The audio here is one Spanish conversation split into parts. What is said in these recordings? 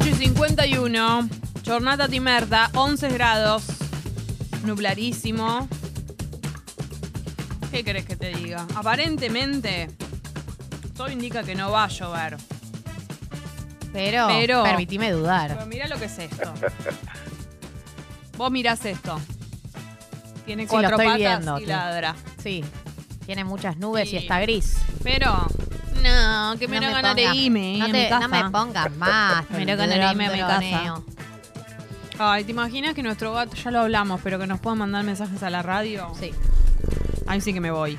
8 y 51. Jornada timerta, 11 grados. Nublarísimo. ¿Qué querés que te diga? Aparentemente, todo indica que no va a llover. Pero, Pero- permitime dudar. Pero mirá lo que es esto. Vos mirás esto. Tiene Sí, lo cuatro estoy patas viendo, y ladra. Sí, tiene muchas nubes Sí. y está gris. Pero, no, que me No me ganas de irme no, a te- mi casa. no me pongas más. Me da ganas de irme a mi. Ay, ¿te imaginas que nuestro gato, ya lo hablamos, pero que nos puedan mandar mensajes a la radio? Sí. Ahí sí que me voy.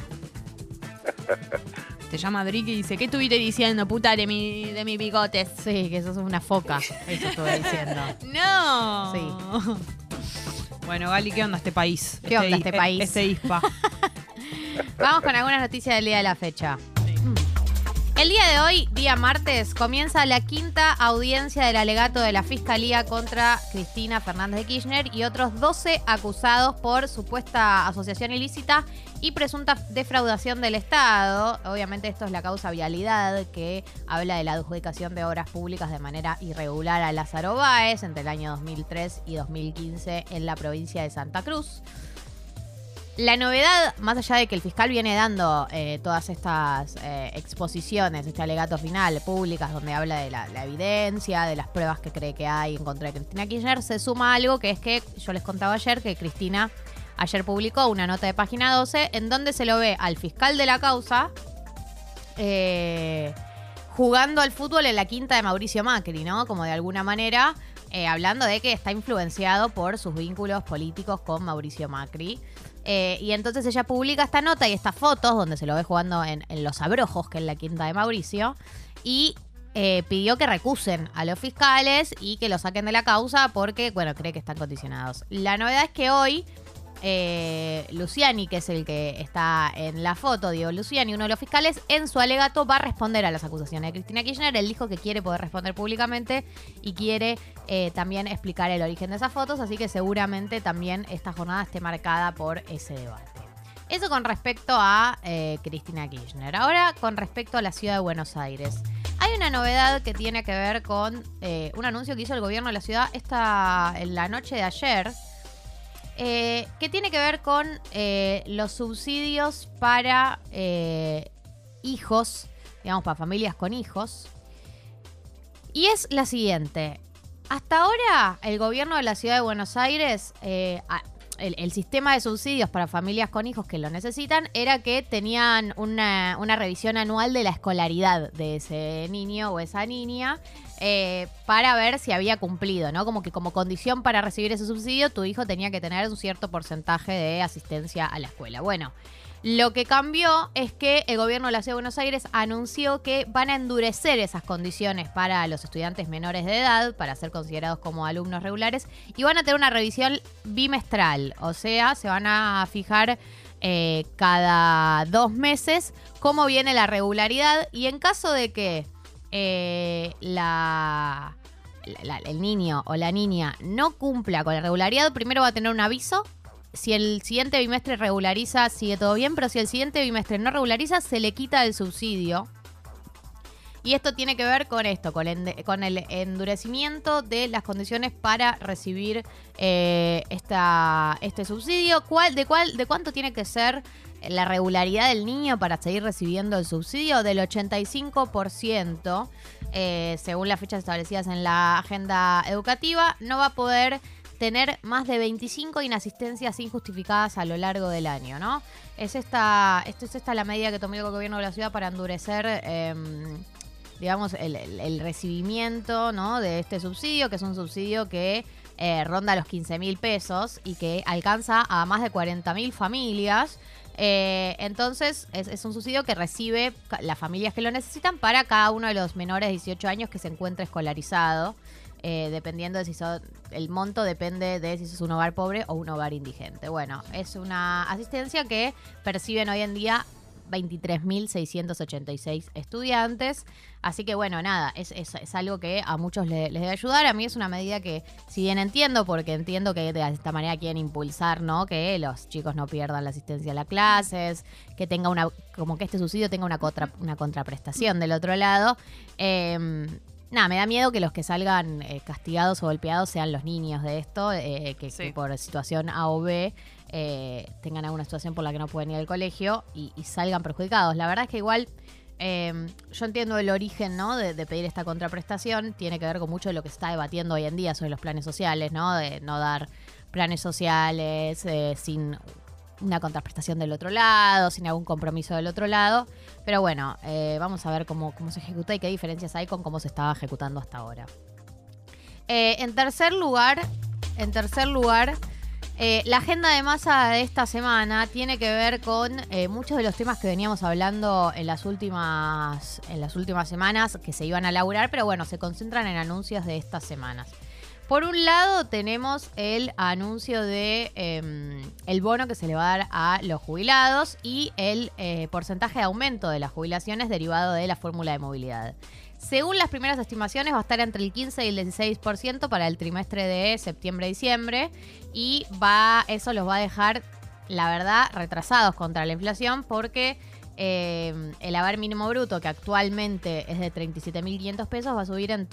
Te llama Drick y dice, ¿qué estuviste diciendo, puta, de mi, de mi bigotes? Sí, que sos una foca. Eso estuve diciendo. ¡No! Sí. Bueno, Gali, ¿qué onda este país? ¿Qué onda i- este país? Este ISPA. Vamos con algunas noticias del día de la fecha. El día de hoy, día martes, comienza la quinta audiencia del alegato de la Fiscalía contra Cristina Fernández de Kirchner y otros 12 acusados por supuesta asociación ilícita y presunta defraudación del Estado. Obviamente esto es la causa vialidad que habla de la adjudicación de obras públicas de manera irregular a Lázaro Báez entre el año 2003 y 2015 en la provincia de Santa Cruz. La novedad, más allá de que el fiscal viene dando eh, todas estas eh, exposiciones, este alegato final, públicas, donde habla de la, la evidencia, de las pruebas que cree que hay en contra de Cristina Kirchner, se suma algo que es que yo les contaba ayer que Cristina ayer publicó una nota de página 12 en donde se lo ve al fiscal de la causa eh, jugando al fútbol en la quinta de Mauricio Macri, ¿no? Como de alguna manera, eh, hablando de que está influenciado por sus vínculos políticos con Mauricio Macri. Eh, y entonces ella publica esta nota y estas fotos donde se lo ve jugando en, los abrojos, que es la quinta de Mauricio, y eh, pidió que recusen a los fiscales y que lo saquen de la causa porque, bueno, cree que están condicionados. La novedad es que hoy eh, Luciani, que es el que está en la foto, Diego Luciani, uno de los fiscales, en su alegato va a responder a las acusaciones de Cristina Kirchner. Él dijo que quiere poder responder públicamente y quiere eh, también explicar el origen de esas fotos, así que seguramente también esta jornada esté marcada por ese debate. Eso con respecto a eh, Cristina Kirchner. Ahora con respecto a la ciudad de Buenos Aires. Hay una novedad que tiene que ver con eh, un anuncio que hizo el gobierno de la ciudad esta, en la noche de ayer, eh, que tiene que ver con eh, los subsidios para eh, hijos, digamos, para familias con hijos. Y es la siguiente. Hasta ahora, el gobierno de la ciudad de Buenos Aires, el, sistema de subsidios para familias con hijos que lo necesitan era que tenían una revisión anual de la escolaridad de ese niño o esa niña eh, para ver si había cumplido, ¿no? Como que como condición para recibir ese subsidio, tu hijo tenía que tener un cierto porcentaje de asistencia a la escuela. Bueno, lo que cambió es que el gobierno de la Ciudad de Buenos Aires anunció que van a endurecer esas condiciones para los estudiantes menores de edad, para ser considerados como alumnos regulares, y van a tener una revisión bimestral, o sea, se van a fijar eh, cada dos meses cómo viene la regularidad y en caso de que eh, la, el niño o la niña no cumpla con la regularidad, primero va a tener un aviso. Si el siguiente bimestre regulariza, sigue todo bien, pero si el siguiente bimestre no regulariza, se le quita el subsidio. Y esto tiene que ver con esto, con el endurecimiento de las condiciones para recibir eh, esta, este subsidio. ¿Cuál, de, cuál, ¿De cuánto tiene que ser la regularidad del niño para seguir recibiendo el subsidio? Del 85%, eh, según las fechas establecidas en la agenda educativa, no va a poder tener más de 25 inasistencias injustificadas a lo largo del año, ¿no? Es esta, esto es esta la medida que tomó el gobierno de la ciudad para endurecer, em, digamos, el, recibimiento, ¿no? De este subsidio, que es un subsidio que eh, ronda los 15 mil pesos y que alcanza a más de 40 mil familias. Eh, entonces, es, es un subsidio que recibe las familias que lo necesitan para cada uno de los menores de 18 años que se encuentre escolarizado. eh, dependiendo de si son, el monto depende de si sos un hogar pobre o un hogar indigente. Bueno, es una asistencia que perciben hoy en día 23.686 estudiantes. Así que bueno, nada, es, es- es algo que a muchos le- les debe ayudar. A mí es una medida que, si bien entiendo, porque entiendo que de esta manera quieren impulsar, ¿no? Que los chicos no pierdan la asistencia a las clases, que tenga una, como que este subsidio tenga una, contra- una contraprestación del otro lado. Eh, Nada, me da miedo que los que salgan eh, castigados o golpeados sean los niños de esto, eh, que, Sí. que por situación A o B eh, tengan alguna situación por la que no pueden ir al colegio y, salgan perjudicados. La verdad es que igual eh, yo entiendo el origen ¿no? de, pedir esta contraprestación, tiene que ver con mucho de lo que se está debatiendo hoy en día sobre los planes sociales, ¿no? De no dar planes sociales eh, sin una contraprestación del otro lado, sin algún compromiso del otro lado. Pero bueno, eh, vamos a ver cómo, cómo se ejecuta y qué diferencias hay con cómo se estaba ejecutando hasta ahora. En tercer lugar, en tercer lugar, eh, la agenda de masa de esta semana tiene que ver con eh, muchos de los temas que veníamos hablando en las últimas, en las últimas semanas que se iban a laburar, pero bueno, se concentran en anuncios de estas semanas. Por un lado tenemos el anuncio de eh, el bono que se le va a dar a los jubilados y el eh, porcentaje de aumento de las jubilaciones derivado de la fórmula de movilidad. Según las primeras estimaciones, va a estar entre el 15 y el 16% para el trimestre de septiembre-diciembre y eso los va a dejar, la verdad, retrasados contra la inflación porque eh, el haber mínimo bruto, que actualmente es de 37.500 pesos, va a subir en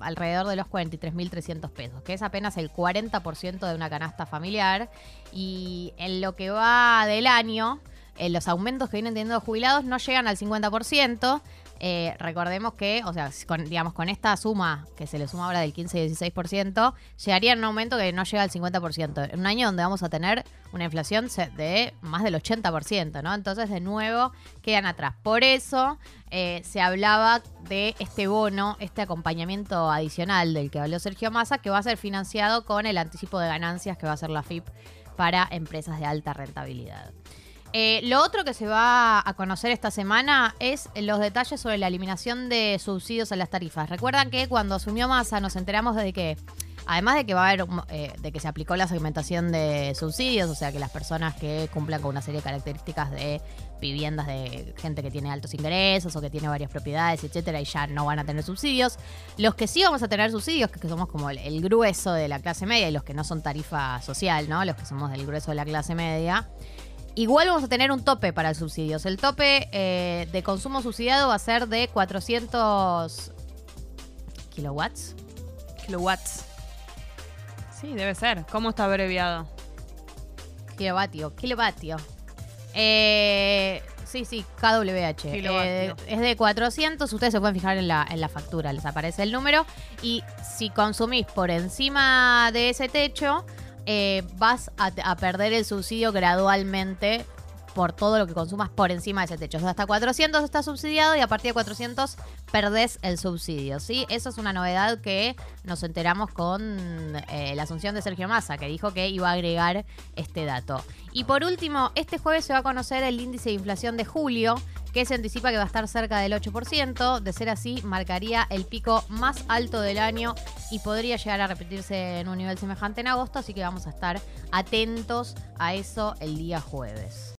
alrededor de los 43.300 pesos, que es apenas el 40% de una canasta familiar. Y en lo que va del año, eh, los aumentos que vienen teniendo los jubilados no llegan al 50%. Eh, recordemos que, o sea, con, digamos, con esta suma que se le suma ahora del 15 y 16%, llegaría a un aumento que no llega al 50%. En un año donde vamos a tener una inflación de más del 80%, ¿no? Entonces, de nuevo, quedan atrás. Por eso eh, se hablaba de este bono, este acompañamiento adicional del que habló Sergio Massa, que va a ser financiado con el anticipo de ganancias que va a hacer la FIP para empresas de alta rentabilidad. Eh, lo otro que se va a conocer esta semana es los detalles sobre la eliminación de subsidios a las tarifas. Recuerdan que cuando asumió Massa nos enteramos de que, además de que va a haber, eh, de que se aplicó la segmentación de subsidios, o sea que las personas que cumplan con una serie de características de viviendas de gente que tiene altos ingresos o que tiene varias propiedades, etcétera, y ya no van a tener subsidios. Los que sí vamos a tener subsidios, que somos como el, el grueso de la clase media y los que no son tarifa social, ¿no? Los que somos del grueso de la clase media. Igual vamos a tener un tope para subsidios. El tope eh, de consumo subsidiado va a ser de 400 kilowatts. Kilowatts. Sí, debe ser. ¿Cómo está abreviado? Kilovatio. Kilovatio. Eh, sí, sí, KWH. Eh, es de 400. Ustedes se pueden fijar en la, en la factura, les aparece el número. Y si consumís por encima de ese techo, eh, vas a, perder el subsidio gradualmente por todo lo que consumas por encima de ese techo. O hasta 400 está subsidiado y a partir de 400 perdés el subsidio, ¿sí? Eso es una novedad que nos enteramos con eh, la asunción de Sergio Massa, que dijo que iba a agregar este dato. Y por último, este jueves se va a conocer el índice de inflación de julio, que se anticipa que va a estar cerca del 8%. De ser así, marcaría el pico más alto del año y podría llegar a repetirse en un nivel semejante en agosto, así que vamos a estar atentos a eso el día jueves.